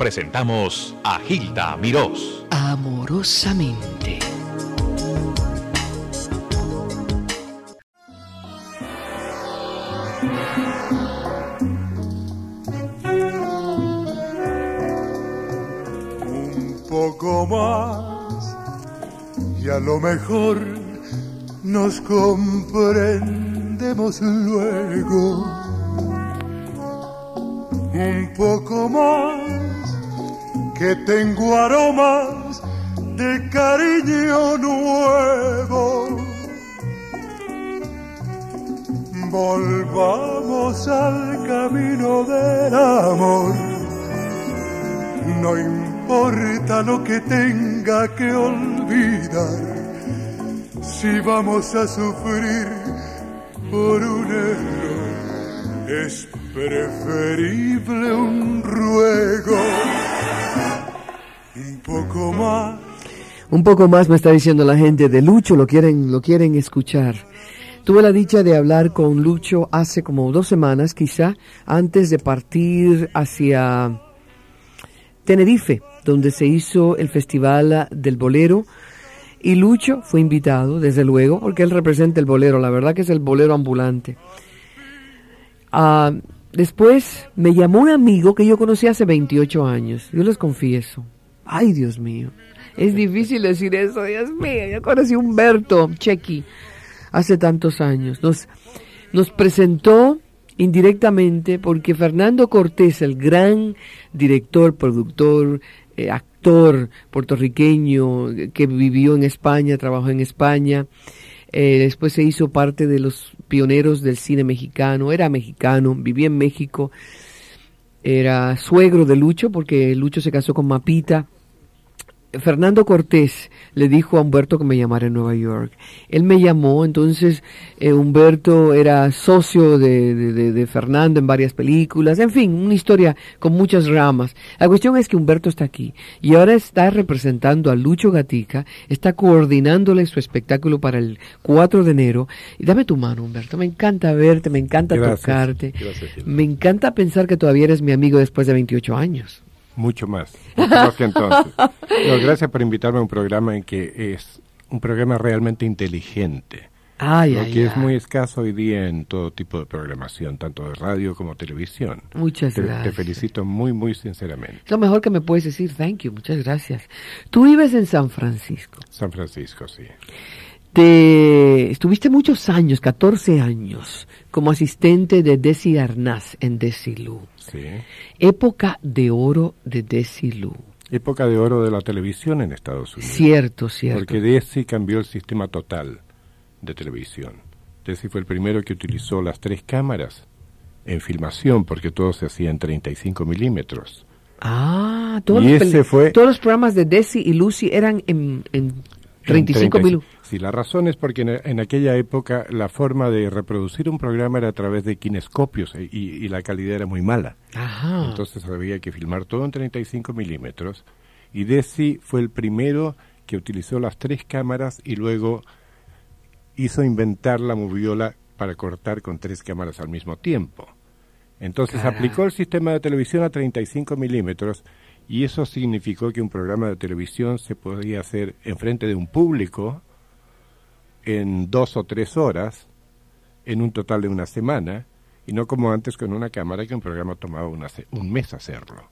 presentamos a Gilda Mirós. Amorosamente. Un poco más y a lo mejor nos comprendemos luego. Un poco más que tengo aromas de cariño nuevo. Volvamos al camino del amor. No importa lo que tenga que olvidar, si vamos a sufrir por un error, es preferible un ruego. Un poco más. Un poco más me está diciendo la gente de Lucho, lo quieren, lo quieren escuchar. Tuve la dicha de hablar con Lucho hace como dos semanas, quizá, antes de partir hacia Tenerife, donde se hizo el Festival del Bolero. Y Lucho fue invitado, desde luego, porque él representa el bolero, la verdad que es el bolero ambulante. Ah, después me llamó un amigo que yo conocí hace 28 años, yo les confieso. Ay, Dios mío, es difícil decir eso, Dios mío. Yo conocí a Humberto Chequi hace tantos años. Nos, nos presentó indirectamente porque Fernando Cortés, el gran director, productor, eh, actor puertorriqueño que vivió en España, trabajó en España, eh, después se hizo parte de los pioneros del cine mexicano, era mexicano, vivía en México, era suegro de Lucho porque Lucho se casó con Mapita Fernando Cortés le dijo a Humberto que me llamara en Nueva York. Él me llamó, entonces eh, Humberto era socio de, de, de, Fernando en varias películas, en fin, una historia con muchas ramas. La cuestión es que Humberto está aquí y ahora está representando a Lucho Gatica, está coordinándole su espectáculo para el 4 de enero. Y dame tu mano, Humberto, me encanta verte, me encanta tocarte, me encanta pensar que todavía eres mi amigo después de 28 años. Mucho más, mucho más que entonces. No, gracias por invitarme a un programa en que es un programa realmente inteligente. Ay, lo ay, que es muy escaso hoy día en todo tipo de programación, tanto de radio como televisión. Muchas te, gracias. Te felicito muy, muy sinceramente. Lo mejor que me puedes decir, thank you, muchas gracias. Tú vives en San Francisco. San Francisco, sí. Te, estuviste muchos años, 14 años, como asistente de Desi Arnaz en Desilu. Sí. Época de oro de Desilu. Época de oro de la televisión en Estados Unidos. Cierto, cierto. Porque Desi cambió el sistema total de televisión. Desi fue el primero que utilizó las tres cámaras en filmación, porque todo se hacía en 35 milímetros. Ah, todos, Y los, ese fue- todos los programas de Desi y Lucy eran en, en 35 En mil. 35. Sí, la razón es porque en, en aquella época la forma de reproducir un programa era a través de kinescopios y, y la calidad era muy mala. Ajá. Entonces había que filmar todo en 35 milímetros. Y Desi fue el primero que utilizó las tres cámaras y luego hizo inventar la moviola para cortar con tres cámaras al mismo tiempo. Entonces aplicó el sistema de televisión a 35 milímetros y eso significó que un programa de televisión se podía hacer enfrente de un público en dos o tres horas, en un total de una semana, y no como antes con una cámara que un programa tomaba una se- un mes hacerlo.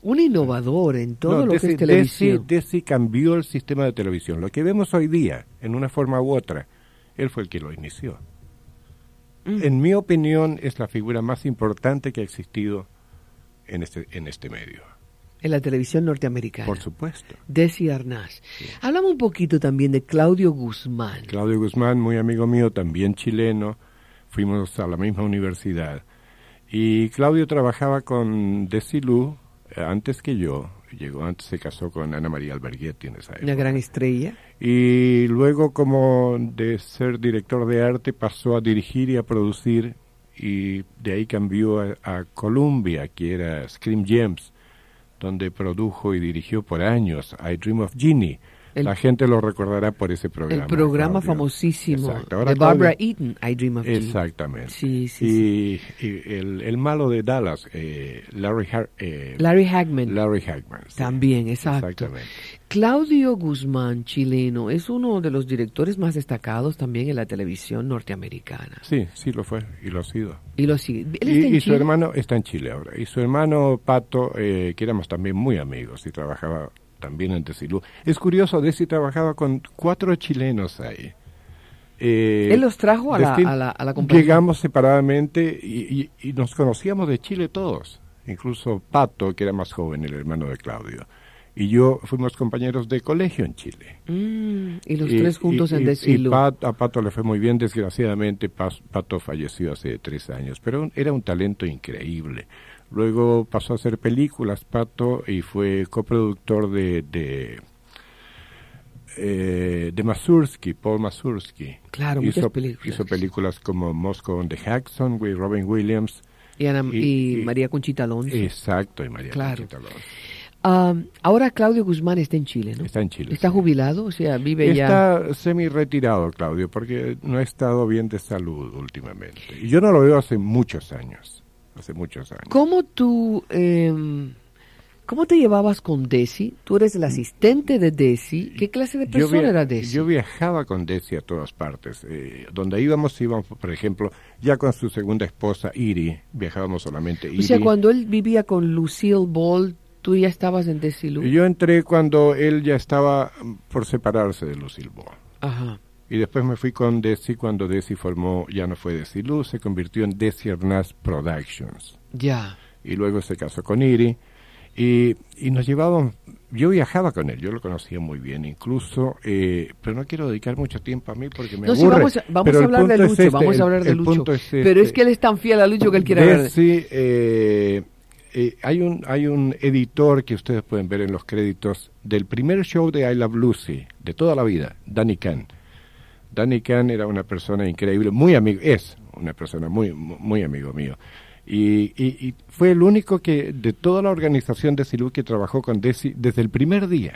Un innovador en todo No, lo Desi, que es televisión. Desi- Desi cambió el sistema de televisión. Lo que vemos hoy día, en una forma u otra, él fue el que lo inició. Mm. En mi opinión, es la figura más importante que ha existido en este, en este medio. En la televisión norteamericana. Por supuesto. Desi Arnaz. Hablamos un poquito también de Claudio Guzmán. Claudio Guzmán, muy amigo mío, también chileno, fuimos a la misma universidad. Y Claudio trabajaba con Desilu eh, antes que yo. Llegó antes, se casó con Ana María Alberghetti en esa época. Una gran estrella. Y luego, como de ser director de arte, pasó a dirigir y a producir. Y de ahí cambió a, a Columbia, que era Scream Gems, donde produjo y dirigió por años I Dream of Ginny, El- la gente lo recordará por ese programa. El programa famosísimo. Ahora, de Barbara Eaton, I Dream of You. Exactamente. Sí, sí, y, y el, el malo de Dallas, eh, Larry, Har- eh, Larry Hagman. Larry Hagman. También, exacto. Exactamente. Claudio Guzmán, chileno, es uno de los directores más destacados también en la televisión norteamericana. Sí, sí lo fue y lo ha sido. Y lo sigue. Él Y, y su hermano está en Chile ahora. Y su hermano Pato, eh, que éramos también muy amigos y trabajaba también en Desilú. Es curioso, Desi trabajaba con cuatro chilenos ahí. Eh, Él los trajo a la, distin- a la, a la compañía. Llegamos separadamente y, y- y nos conocíamos de Chile todos. Incluso Pato, que era más joven, el hermano de Claudio. Y yo fuimos compañeros de colegio en Chile. Mm, y los Y- tres juntos en Pat- a Pato le fue muy bien, desgraciadamente Pato falleció hace tres años, pero un- era un talento increíble. Luego pasó a hacer películas Pato y fue coproductor de de, eh, de Mazursky, Paul Mazursky. Claro, muchas hizo, películas. hizo películas como Moscow on the Jackson, with Robin Williams. y, Ana- y- y y- María Conchita Alonso. Exacto, y María Claro. Conchita Alonso. Ah, ahora Claudio Guzmán está en Chile, ¿no? Está en Chile. Está sí. jubilado, o sea, vive ya. Está semi retirado, Claudio, porque no ha estado bien de salud últimamente. Y yo no lo veo hace muchos años. Hace muchos años. ¿Cómo tú, em, cómo te llevabas con Desi? Tú eres el asistente de Desi. ¿Qué clase de persona era Desi? yo viajaba con Desi a todas partes. Eh, donde íbamos, íbamos, por ejemplo, ya con su segunda esposa, Iri. Viajábamos solamente Iri. o sea, cuando él vivía con Lucille Ball, tú ya estabas en Desilu. Yo entré cuando él ya estaba mm, por separarse de Lucille Ball. Ajá. Y después me fui con Desi cuando Desi formó, ya no fue Desi Luz, se convirtió en Desi Hernás Productions. Ya. y luego se casó con Iri y, y nos llevábamos, yo viajaba con él, yo lo conocía muy bien incluso, eh, pero no quiero dedicar mucho tiempo a mí porque me No, sí, aburre. vamos, a- vamos a hablar de es Lucho, este, vamos a hablar de el Lucho. es Pero es este. que él es tan fiel a Lucho que él quiere hablar de... Desi, eh, eh, hay un hay un editor que ustedes pueden ver en los créditos del primer show de I Love Lucy de toda la vida, Danny Kahn. Danny Kahn era una persona increíble, muy amigo, es una persona muy muy amigo mío. Y, y- y fue el único que de toda la organización de Silú que trabajó con Desi desde el primer día.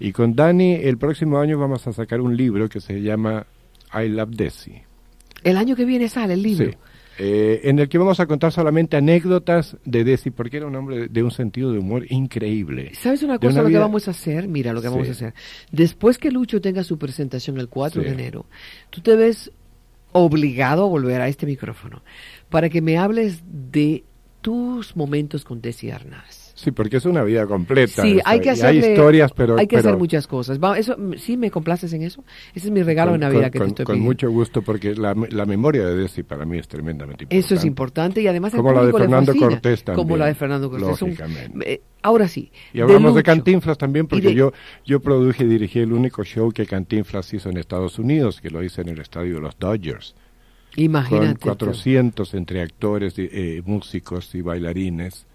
Y con Danny el próximo año vamos a sacar un libro que se llama I Love Desi. El año que viene sale el libro. Sí. Eh, en el que vamos a contar solamente anécdotas de Desi, porque era un hombre de, un sentido de humor increíble. ¿Sabes una cosa una lo que vamos a hacer? Mira lo que vamos a hacer. Después que Lucho tenga su presentación el 4 de enero, tú te ves obligado a volver a este micrófono para que me hables de tus momentos con Desi Arnaz. Sí, porque es una vida completa. Sí, hay que y hacerle, Hay historias, pero. hay que hacer pero muchas cosas. Va, eso, ¿Sí me complaces en eso? Ese es mi regalo con, de Navidad con- que con- te estoy con pidiendo. mucho gusto, porque la, la memoria de Desi para mí es tremendamente importante. Eso es importante y además Como la de Fernando fascina, Cortés también, Como la de Fernando Cortés. Es un- lógicamente. eh, ahora sí. Y hablamos de, Lucho. Cantinflas también, porque de- yo, yo produje y dirigí el único show que Cantinflas hizo en Estados Unidos, que lo hice en el estadio de los Dodgers. Imagínate. con tú. 400 entre actores, eh, músicos y bailarines.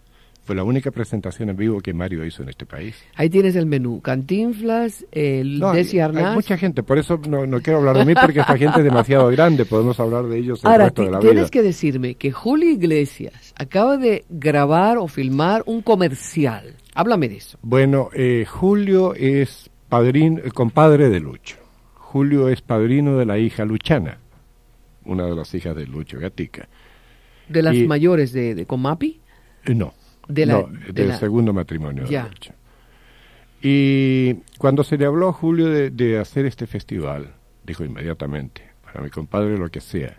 Fue la única presentación en vivo que Mario hizo en este país. Ahí tienes el menú. Cantinflas, el No, Desi hay, Arnaz. hay mucha gente, por eso no, no quiero hablar de mí, porque esta gente es demasiado grande, podemos hablar de ellos el Ahora, resto de la tienes vida. que decirme que Julio Iglesias acaba de grabar o filmar un comercial. Háblame de eso. Bueno, eh, Julio es padrino, eh, compadre de Lucho. Julio es padrino de la hija Luchana, una de las hijas de Lucho Gatica. De las Y- mayores de, de Comapi. Eh, no, De la- no, de del la- segundo matrimonio Ya. de Lucho. Y cuando se le habló a Julio de, de hacer este festival, dijo inmediatamente, para mi compadre lo que sea.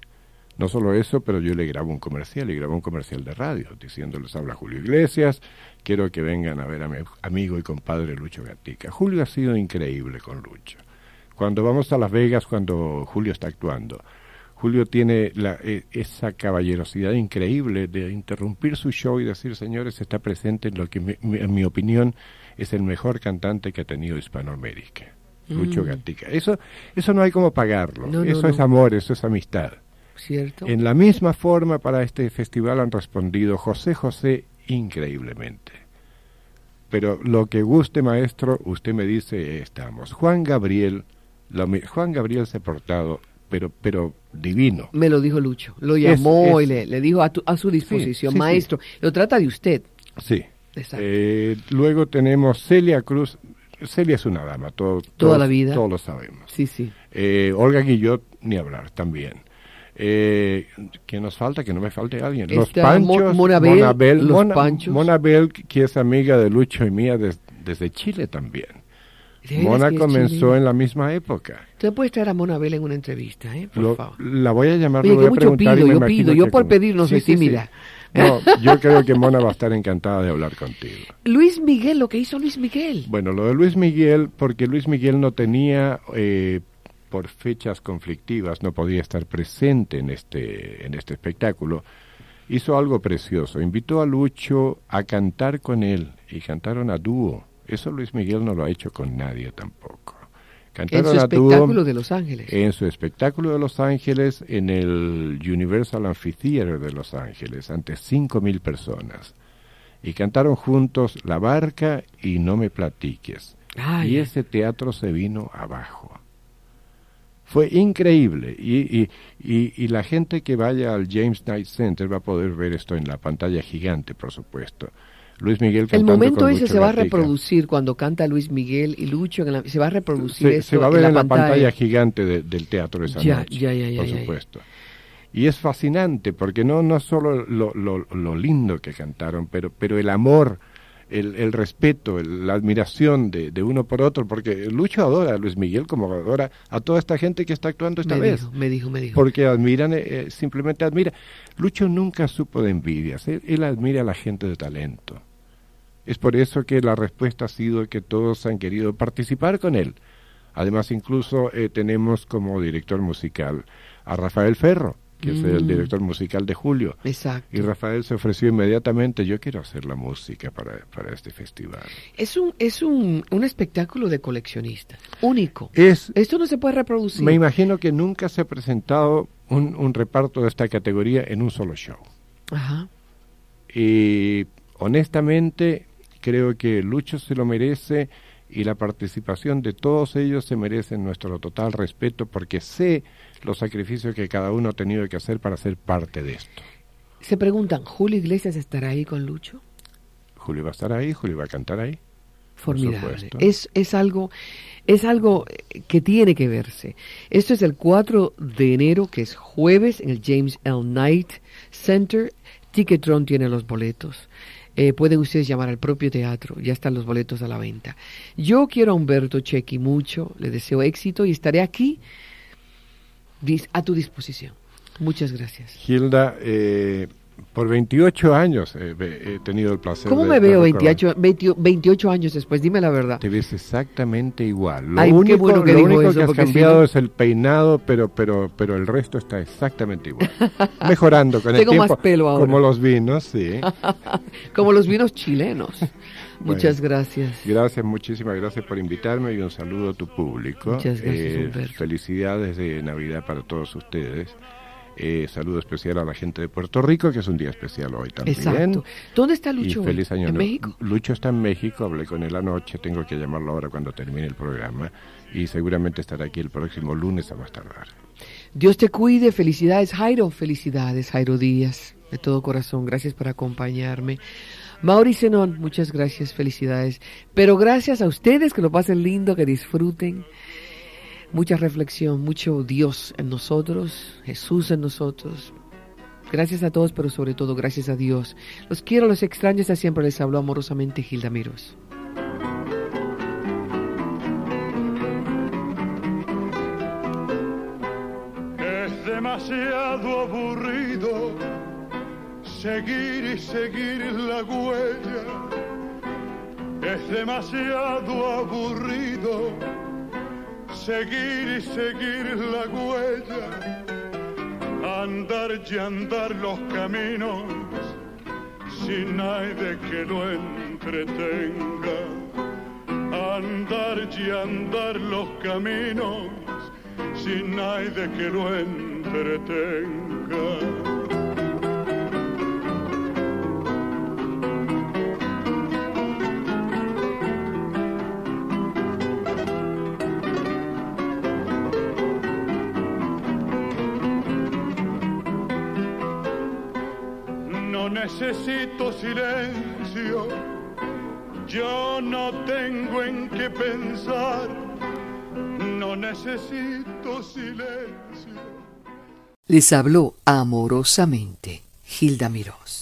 No solo eso, pero yo le grabo un comercial, le grabo un comercial de radio, diciéndoles habla Julio Iglesias, quiero que vengan a ver a mi amigo y compadre Lucho Gatica. Julio ha sido increíble con Lucho. Cuando vamos a Las Vegas, cuando Julio está actuando, Julio tiene la, e- esa caballerosidad increíble de interrumpir su show y decir, señores, está presente en lo que, mi- mi- en mi opinión, es el mejor cantante que ha tenido Hispanoamérica. Lucho Gatica. Eso, eso no hay como pagarlo. No, eso no. es amor, eso es amistad. ¿Cierto? En la misma forma para este festival han respondido José José increíblemente. Pero lo que guste, maestro, usted me dice, estamos. Juan Gabriel, lo Juan Gabriel se ha portado, pero, pero divino. Me lo dijo Lucho. Lo llamó es- y le, le dijo a, tu- a su disposición, sí, sí. maestro. Lo trata de usted. Sí. Exacto. Eh, luego tenemos Celia Cruz, Celia es una dama, todo, Toda todos- la vida. Todos lo sabemos. Sí, sí. Eh, Olga Guillot, ni hablar, también. Eh, ¿Qué nos falta? Que no me falte alguien. Los Está Panchos, Mo- Monabel, los Mona- Panchos. Monabel, que es amiga de Lucho y mía des- desde Chile también. ¿De veras Mona comenzó en la misma época. Usted puede traer a Mona Bell en una entrevista, ¿eh? Por Lo- favor. la voy a llamar, Oye, voy a preguntar y pido, me yo pido, yo por pedir no soy tímida. No, yo creo que Mona va a estar encantada de hablar contigo. Luis Miguel, lo que hizo Luis Miguel. Bueno, lo de Luis Miguel, porque Luis Miguel no tenía, eh, por fechas conflictivas, no podía estar presente en este, en este espectáculo, hizo algo precioso. Invitó a Lucho a cantar con él y cantaron a dúo. Eso Luis Miguel no lo ha hecho con nadie tampoco. En Cantaron su a dúo espectáculo de Los Ángeles. en su espectáculo de Los Ángeles en el Universal Amphitheater de Los Ángeles ante 5.000 personas. Y cantaron juntos La Barca y No me platiques. Ay, y ese teatro se vino abajo. Fue increíble. Y, y, y, y la gente que vaya al James Knight Center va a poder ver esto en la pantalla gigante, por supuesto. Luis Miguel el cantando momento con ese Lucho se va a reproducir cuando canta Luis Miguel y Lucho. en la- se va a reproducir se, esto se va a ver en la, pantalla, pantalla. gigante de- del teatro esa Ya, noche, ya, ya, ya, por supuesto. Y es fascinante porque no no solo lo, lo, lo lindo que cantaron, pero pero el amor, el, el respeto, el- la admiración de, de uno por otro, porque Lucho adora a Luis Miguel como adora a toda esta gente que está actuando esta me vez. dijo, me dijo, me dijo. Porque admiran, eh, eh, simplemente admira. Lucho nunca supo de envidias, él, él admira a la gente de talento. Es por eso que la respuesta ha sido que todos han querido participar con él. Además, incluso eh, tenemos como director musical a Rafael Ferro, que es el Mm. director musical de Julio. Exacto. Y Rafael se ofreció inmediatamente, yo quiero hacer la música para, para este festival. Es un es un, un espectáculo de coleccionista, único. Es, Esto no se puede reproducir. me imagino que nunca se ha presentado un, un reparto de esta categoría en un solo show. Ajá. Y honestamente creo que Lucho se lo merece y la participación de todos ellos se merecen nuestro total respeto porque sé los sacrificios que cada uno ha tenido que hacer para ser parte de esto. Se preguntan, ¿Julio Iglesias estará ahí con Lucho? Julio va a estar ahí, Julio va a cantar ahí. Formidable. Es, es algo es algo eh, que tiene que verse. Esto es el 4 de enero, que es jueves, en el James L. Knight Center. Ticketron tiene los boletos. Eh, pueden ustedes llamar al propio teatro, ya están los boletos a la venta. Yo quiero a Humberto Chequi mucho, le deseo éxito y estaré aquí a tu disposición. Muchas gracias. Hilda, eh, por 28 años eh, he tenido el placer ¿Cómo de- me veo recordar. 28, 20 28 años después? Dime la verdad. Te ves exactamente igual. Lo Ay, único, bueno que lo único eso, que has porque si cambiado no- es el peinado, pero pero pero el resto está exactamente igual. Mejorando con el Tengo más tiempo, pelo ahora. como los vinos, sí. Como los vinos chilenos. Muchas gracias. Gracias, muchísimas gracias por invitarme y un saludo a tu público. Eh, Muchas gracias, Humberto. felicidades de Navidad para todos ustedes. Eh, saludo especial a la gente de Puerto Rico, que es un día especial hoy también. Exacto. ¿Dónde está Y Lucho? feliz año ¿En. México? Lucho está en México, hablé con él anoche, tengo que llamarlo ahora cuando termine el programa y seguramente estará aquí el próximo lunes a más tardar. Dios te cuide. Felicidades, Jairo. Felicidades, Jairo Díaz. De todo corazón. Gracias por acompañarme. Mauri Zenón, muchas gracias. Felicidades. Pero gracias a ustedes, que lo pasen lindo, que disfruten. Mucha reflexión, mucho Dios en nosotros, Jesús en nosotros. Gracias a todos, pero sobre todo gracias a Dios. Los quiero, los extraño. Hasta siempre les habló amorosamente Gilda Miros. Es demasiado aburrido seguir y seguir la huella. Es demasiado aburrido seguir y seguir la huella. Andar y andar los caminos sin nadie que lo entretenga. Andar y andar los caminos sin nadie que lo entretenga. Necesito silencio, Yo no tengo en qué pensar, no necesito silencio. Les habló amorosamente Hilda Mirós.